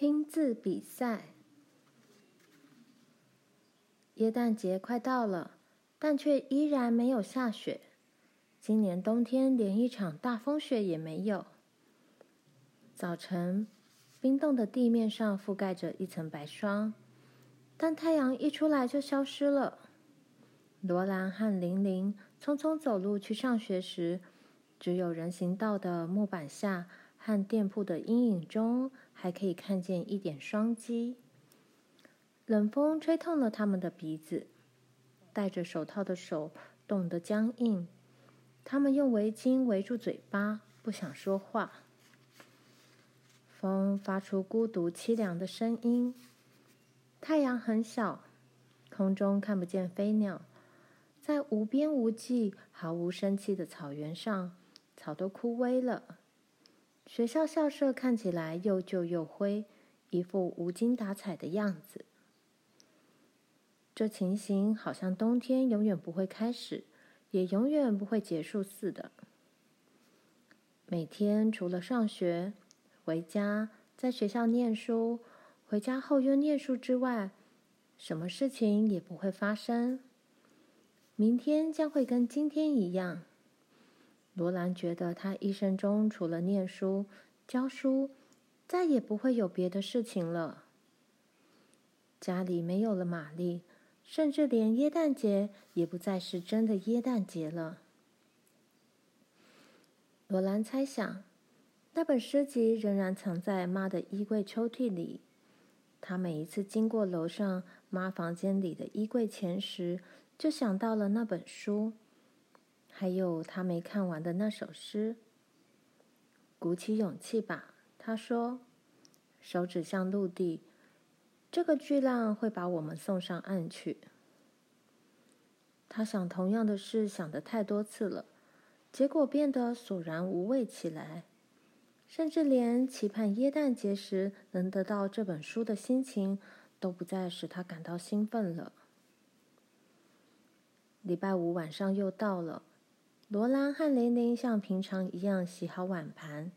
拼字比赛。耶诞节快到了，但却依然没有下雪。今年冬天连一场大风雪也没有。早晨，冰冻的地面上覆盖着一层白霜，但太阳一出来就消失了。罗兰和玲玲匆匆走路去上学时，只有人行道的木板下和店铺的阴影中，还可以看见一点霜迹。冷风吹痛了他们的鼻子，戴着手套的手冻得僵硬。他们用围巾围住嘴巴，不想说话。风发出孤独凄凉的声音。太阳很小，空中看不见飞鸟。在无边无际、毫无生气的草原上，草都枯萎了。学校校舍看起来又旧又灰，一副无精打采的样子。这情形好像冬天永远不会开始，也永远不会结束似的。每天除了上学，回家，在学校念书，回家后又念书之外，什么事情也不会发生。明天将会跟今天一样。罗兰觉得他一生中除了念书、教书，再也不会有别的事情了。家里没有了玛丽，甚至连耶诞节也不再是真的耶诞节了。罗兰猜想。那本诗集仍然藏在妈的衣柜抽屉里。她每一次经过楼上妈房间里的衣柜前时，就想到了那本书，还有他没看完的那首诗。鼓起勇气吧，他说，手指向陆地。这个巨浪会把我们送上岸去。他想同样的事想得太多次了，结果变得索然无味起来。甚至连期盼耶诞节时能得到这本书的心情，都不再使他感到兴奋了。礼拜五晚上又到了，罗兰和玲玲像平常一样洗好碗盘，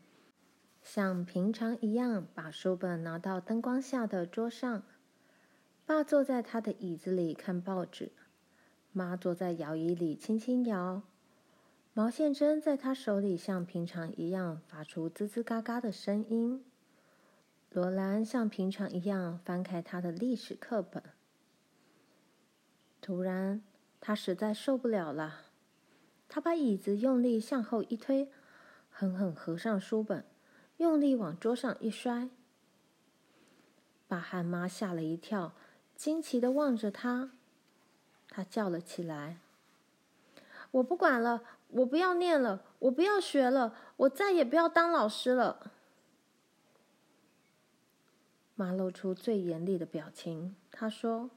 像平常一样把书本拿到灯光下的桌上。爸坐在他的椅子里看报纸，妈坐在摇椅里轻轻摇。毛线针在他手里像平常一样发出吱吱嘎嘎的声音。罗兰像平常一样翻开他的历史课本。突然，他实在受不了了，他把椅子用力向后一推，狠狠合上书本，用力往桌上一摔。把汉妈吓了一跳，惊奇的望着他。他叫了起来：“我不管了！”我不要念了，我不要学了，我再也不要当老师了。妈露出最严厉的表情，她说：“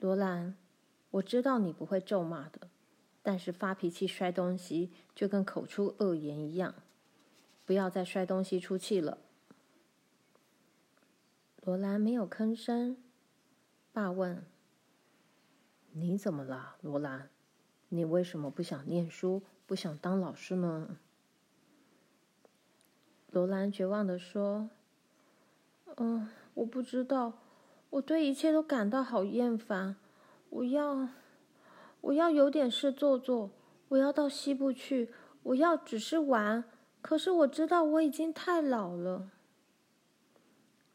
罗兰，我知道你不会咒骂的，但是发脾气摔东西就跟口出恶言一样，不要再摔东西出气了。”罗兰没有吭声。爸问：“你怎么了，罗兰？”你为什么不想念书，不想当老师呢？罗兰绝望地说：“嗯，我不知道，我对一切都感到好厌烦。我要，我要有点事做做。我要到西部去，我要只是玩。可是我知道我已经太老了。”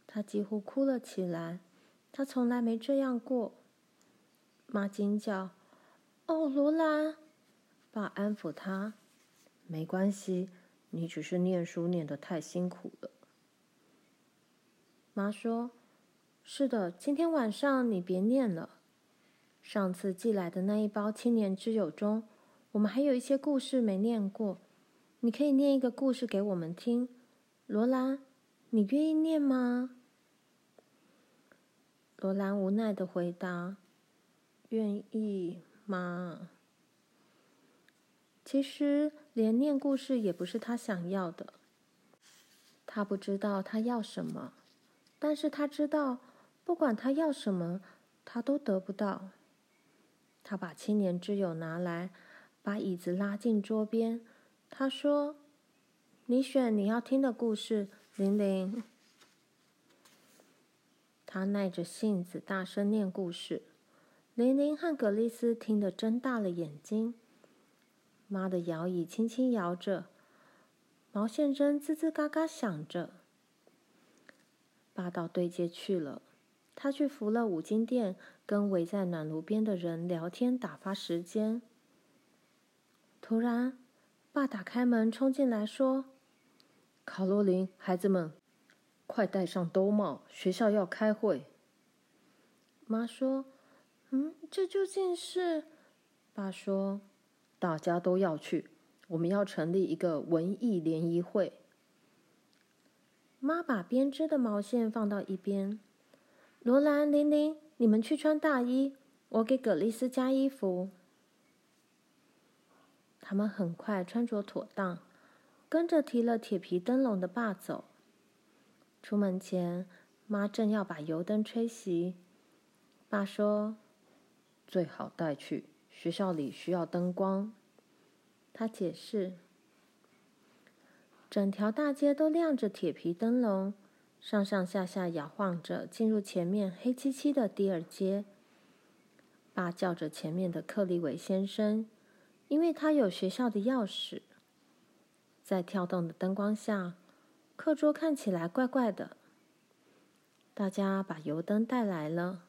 他几乎哭了起来。他从来没这样过。妈惊叫。哦，罗兰，爸安抚他，没关系，你只是念书念得太辛苦了。妈说：“是的，今天晚上你别念了。上次寄来的那一包青年之友中，我们还有一些故事没念过，你可以念一个故事给我们听。罗兰，你愿意念吗？”罗兰无奈的回答：“愿意。”吗，其实连念故事也不是他想要的。他不知道他要什么，但是他知道，不管他要什么，他都得不到。他把青年之友拿来，把椅子拉进桌边。他说：“你选你要听的故事，玲玲。”他耐着性子大声念故事。玲玲和葛丽丝听得睁大了眼睛。妈的摇椅轻轻摇着，毛线针吱吱嘎嘎响着。爸到对街去了，他去扶了五金店，跟围在暖炉边的人聊天打发时间。突然，爸打开门冲进来说：“卡罗琳，孩子们，快戴上兜帽，学校要开会。”妈说：“嗯，这究竟是？”爸说。大家都要去，我们要成立一个文艺联谊会。妈把编织的毛线放到一边。罗兰、琳琳，你们去穿大衣，我给葛丽丝加衣服。他们很快穿着妥当，跟着提了铁皮灯笼的爸走。出门前，妈正要把油灯吹熄，爸说：“最好带去。”学校里需要灯光，他解释。整条大街都亮着铁皮灯笼，上上下下摇晃着，进入前面黑漆漆的第二街。爸叫着前面的克利维先生，因为他有学校的钥匙。在跳动的灯光下，课桌看起来怪怪的。大家把油灯带来了。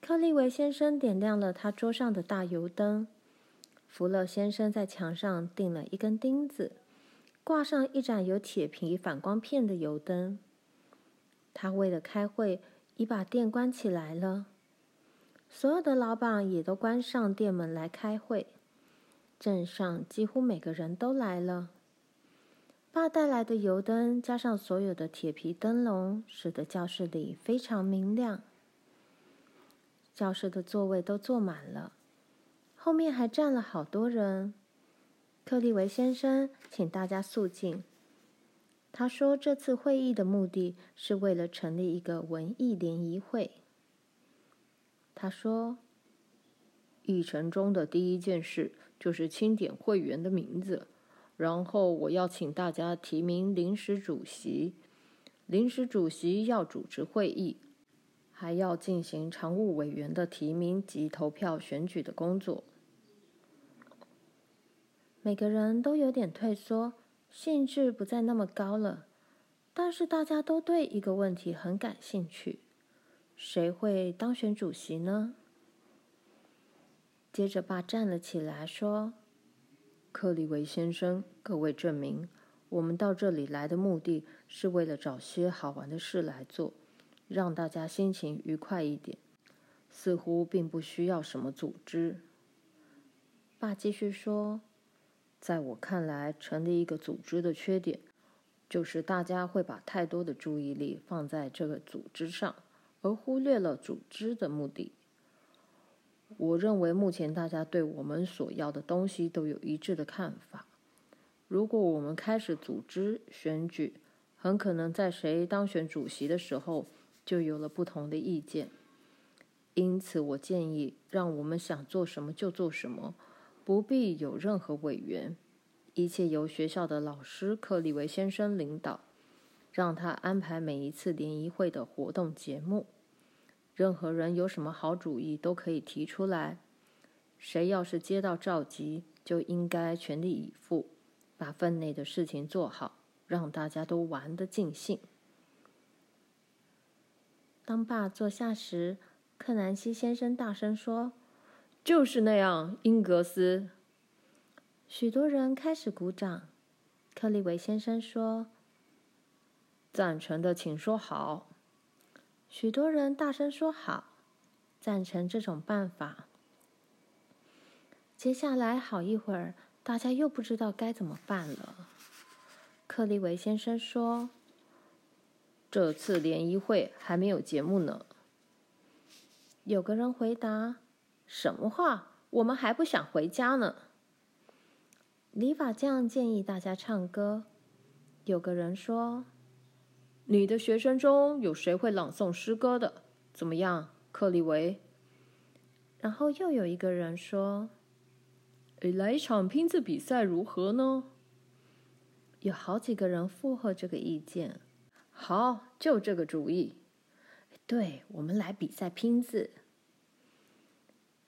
克利维先生点亮了他桌上的大油灯，福勒先生在墙上钉了一根钉子，挂上一盏有铁皮反光片的油灯。他为了开会，已把店关起来了。所有的老板也都关上店门来开会。镇上几乎每个人都来了。爸带来的油灯加上所有的铁皮灯笼，使得教室里非常明亮。教室的座位都坐满了，后面还站了好多人。克利维先生请大家肃静。他说：“这次会议的目的是为了成立一个文艺联谊会。”他说：“议程中的第一件事就是清点会员的名字，然后我要请大家提名临时主席。临时主席要主持会议。”还要进行常务委员的提名及投票选举的工作。每个人都有点退缩，兴致不再那么高了。但是大家都对一个问题很感兴趣：谁会当选主席呢？接着，爸站了起来说：“克利维先生，各位证明，我们到这里来的目的是为了找些好玩的事来做。”让大家心情愉快一点，似乎并不需要什么组织。爸继续说：“在我看来，成立一个组织的缺点，就是大家会把太多的注意力放在这个组织上，而忽略了组织的目的。我认为目前大家对我们所要的东西都有一致的看法。如果我们开始组织选举，很可能在谁当选主席的时候，就有了不同的意见，因此我建议让我们想做什么就做什么，不必有任何委员，一切由学校的老师克利维先生领导，让他安排每一次联谊会的活动节目。任何人有什么好主意都可以提出来，谁要是接到召集，就应该全力以赴，把分内的事情做好，让大家都玩得尽兴。当爸坐下时，克南西先生大声说：“就是那样，英格斯。”许多人开始鼓掌。克利维先生说：“赞成的，请说好。”许多人大声说：“好，赞成这种办法。”接下来好一会儿，大家又不知道该怎么办了。克利维先生说。这次联谊会还没有节目呢。有个人回答：“什么话？我们还不想回家呢。”理发匠建议大家唱歌。有个人说：“你的学生中有谁会朗诵诗歌的？怎么样，克里维？”然后又有一个人说：“来一场拼字比赛如何呢？”有好几个人附和这个意见。好，就这个主意。对，我们来比赛拼字。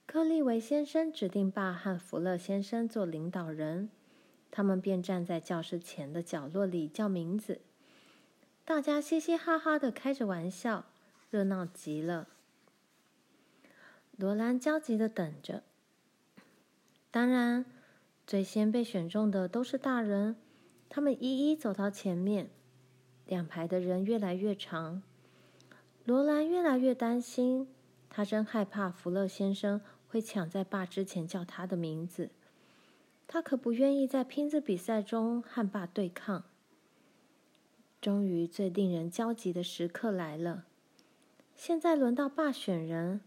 克利维先生指定爸和福勒先生做领导人，他们便站在教室前的角落里叫名字。大家嘻嘻哈哈的开着玩笑，热闹极了。罗兰焦急的等着。当然，最先被选中的都是大人，他们一一走到前面。两排的人越来越长，罗兰越来越担心，他真害怕福勒先生会抢在爸之前叫他的名字。他可不愿意在拼字比赛中和爸对抗。终于，最令人焦急的时刻来了。现在轮到爸选人。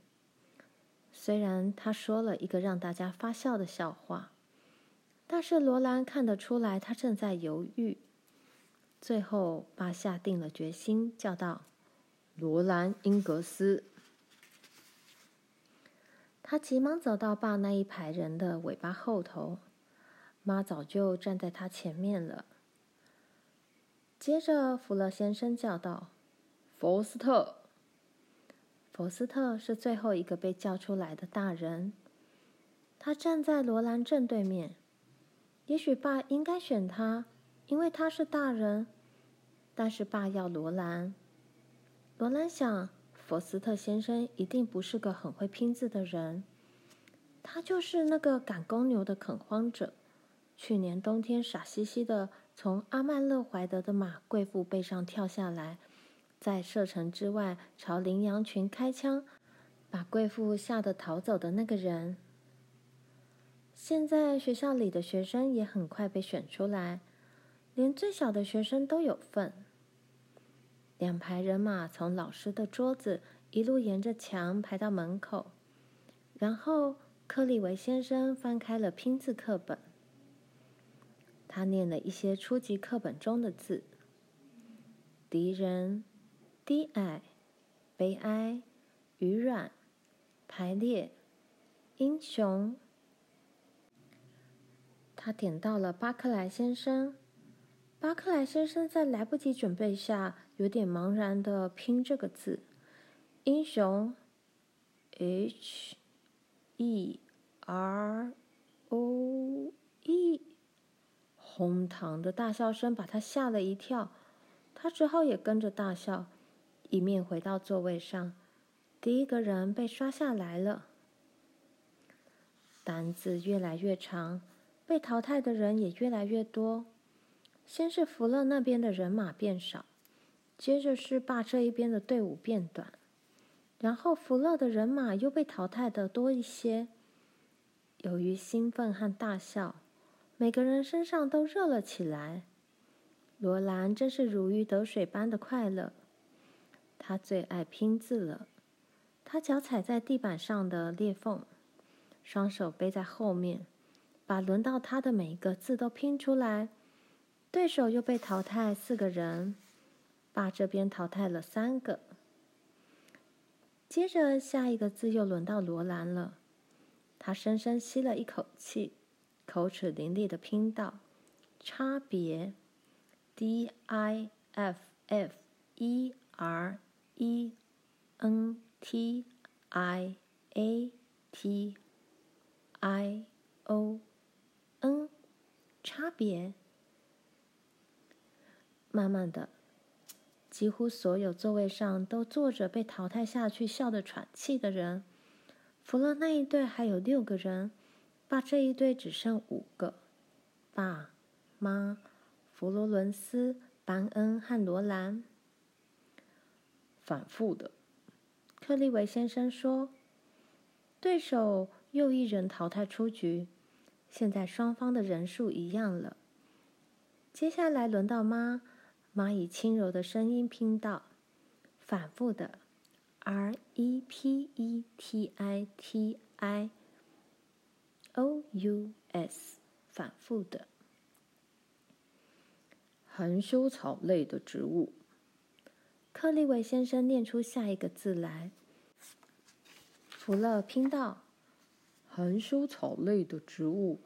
虽然他说了一个让大家发笑的笑话，但是罗兰看得出来他正在犹豫。最后，爸下定了决心，叫道：“罗兰·英格斯。”他急忙走到爸那一排人的尾巴后头，妈早就站在他前面了。接着，福勒先生叫道：“佛斯特。”佛斯特是最后一个被叫出来的大人，他站在罗兰正对面。也许爸应该选他。因为他是大人，但是爸要罗兰。罗兰想，佛斯特先生一定不是个很会拼字的人，他就是那个赶公牛的垦荒者，去年冬天傻兮兮的从阿曼勒怀德的马贵妇背上跳下来，在射程之外朝羚羊群开枪，把贵妇吓得逃走的那个人。现在学校里的学生也很快被选出来。连最小的学生都有份。两排人马从老师的桌子一路沿着墙排到门口，然后克利维先生翻开了拼字课本。他念了一些初级课本中的字：敌人、低矮、悲哀、愚软、排列、英雄。他点到了巴克莱先生。巴克莱先生在来不及准备下，有点茫然地拼这个字：“英雄。”H E R O E。哄堂的大笑声把他吓了一跳，他只好也跟着大笑，一面回到座位上。第一个人被刷下来了，单字越来越长，被淘汰的人也越来越多。先是福乐那边的人马变少，接着是爸这一边的队伍变短，然后福勒的人马又被淘汰的多一些。由于兴奋和大笑，每个人身上都热了起来。罗兰真是如鱼得水般的快乐，他最爱拼字了。他脚踩在地板上的裂缝，双手背在后面，把轮到他的每一个字都拼出来。对手又被淘汰四个人，爸这边淘汰了三个。接着下一个字又轮到罗兰了，他深深吸了一口气，口齿伶俐的拼道：差别，D I F F E R E N T I A T I O N，差别。慢慢的，几乎所有座位上都坐着被淘汰下去、笑得喘气的人。除了那一队还有六个人，爸这一队只剩五个。爸妈、佛罗伦斯、班恩和罗兰。反复的，克利维先生说：“对手又一人淘汰出局，现在双方的人数一样了。接下来轮到妈。”蚂蚁轻柔的声音拼道：“反复的，R E P E T I T I O U S，反复的。含羞草类的植物。”克利维先生念出下一个字来。福勒拼道：“含羞草类的植物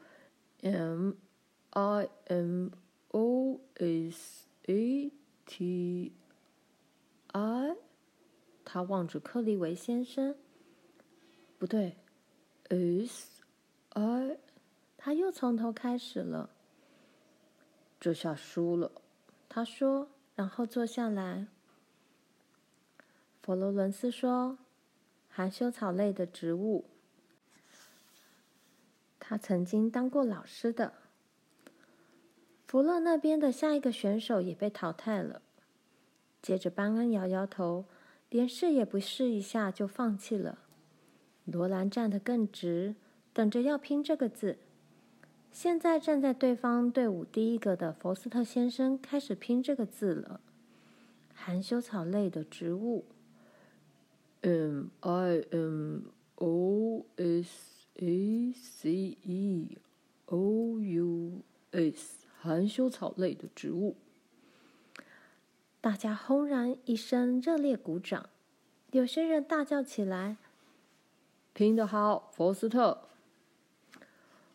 ，M I M O S。” A T I 他望着克利维先生。不对，S I，他又从头开始了。这下输了，他说，然后坐下来。佛罗伦斯说：“含羞草类的植物。”他曾经当过老师的。福乐那边的下一个选手也被淘汰了。接着，班恩摇摇头，连试也不试一下就放弃了。罗兰站得更直，等着要拼这个字。现在站在对方队伍第一个的佛斯特先生开始拼这个字了。含羞草类的植物，M I M O S。A C E O U S，含羞草类的植物。大家轰然一声热烈鼓掌，有些人大叫起来：“拼得好，佛斯特！”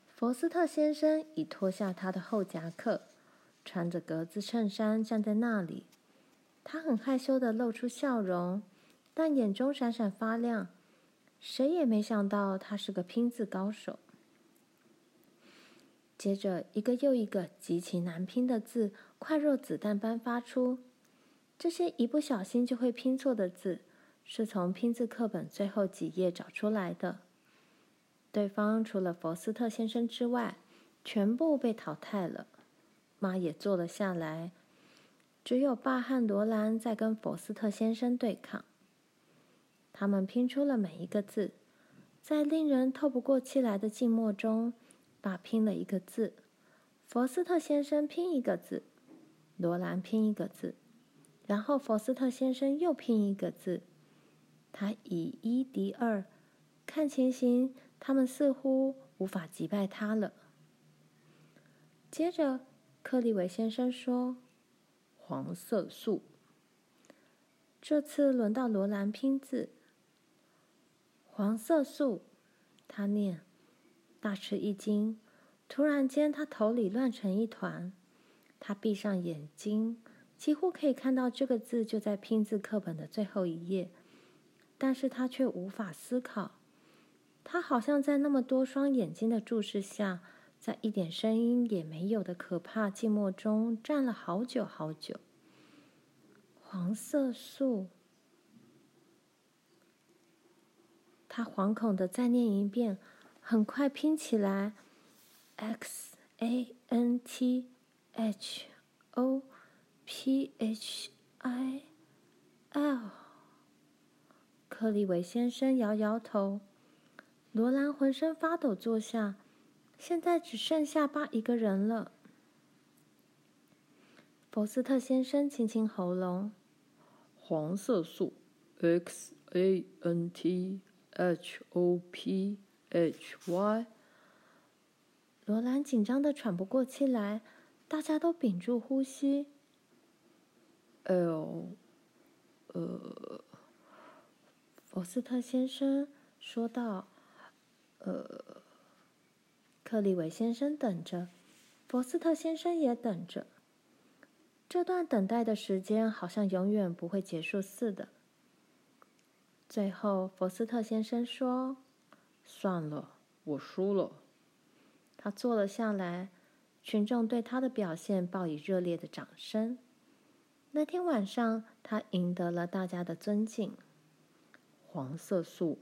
佛斯特先生已脱下他的厚夹克，穿着格子衬衫站在那里。他很害羞地露出笑容，但眼中闪闪发亮。谁也没想到他是个拼字高手。接着，一个又一个极其难拼的字，快若子弹般发出。这些一不小心就会拼错的字，是从拼字课本最后几页找出来的。对方除了佛斯特先生之外，全部被淘汰了。妈也坐了下来，只有爸和罗兰在跟佛斯特先生对抗。他们拼出了每一个字，在令人透不过气来的静默中，爸拼了一个字，佛斯特先生拼一个字，罗兰拼一个字，然后佛斯特先生又拼一个字。他以一敌二，看情形，他们似乎无法击败他了。接着，克利维先生说：“黄色素。”这次轮到罗兰拼字。黄色素，他念，大吃一惊。突然间，他头里乱成一团。他闭上眼睛，几乎可以看到这个字就在拼字课本的最后一页，但是他却无法思考。他好像在那么多双眼睛的注视下，在一点声音也没有的可怕寂寞中站了好久好久。黄色素。他惶恐的再念一遍，很快拼起来：X A N T H O P H I L。克里维先生摇摇头，罗兰浑身发抖，坐下。现在只剩下爸一个人了。博斯特先生清清喉咙：“黄色素，X A N T。” H O P H Y。罗兰紧张的喘不过气来，大家都屏住呼吸。L，呃，佛斯特先生说道：“呃，克利维先生等着，佛斯特先生也等着。这段等待的时间好像永远不会结束似的。”最后，佛斯特先生说：“算了，我输了。”他坐了下来，群众对他的表现报以热烈的掌声。那天晚上，他赢得了大家的尊敬。黄色素，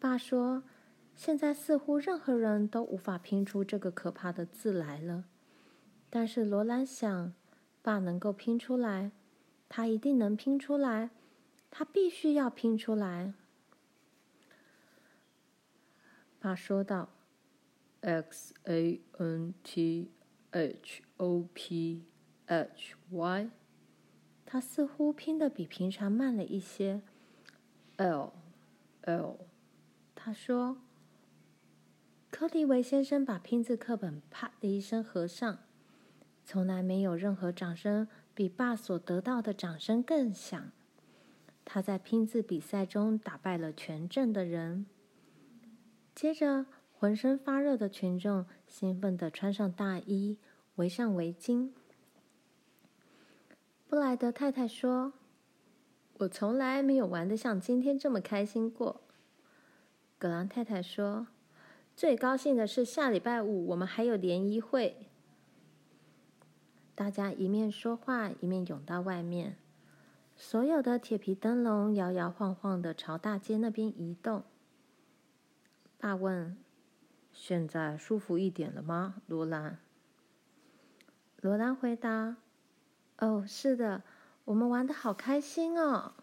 爸说：“现在似乎任何人都无法拼出这个可怕的字来了。”但是罗兰想，爸能够拼出来，他一定能拼出来。他必须要拼出来。爸说道：“X A N T H O P H Y。”他似乎拼的比平常慢了一些。L L，他说。克利维先生把拼字课本啪的一声合上。从来没有任何掌声比爸所得到的掌声更响。他在拼字比赛中打败了全镇的人。接着，浑身发热的群众兴奋地穿上大衣，围上围巾。布莱德太太说：“我从来没有玩得像今天这么开心过。”葛朗太太说：“最高兴的是下礼拜五我们还有联谊会。”大家一面说话，一面涌到外面。所有的铁皮灯笼摇摇晃晃的朝大街那边移动。他问：“现在舒服一点了吗，罗兰？”罗兰回答：“哦，是的，我们玩的好开心哦。”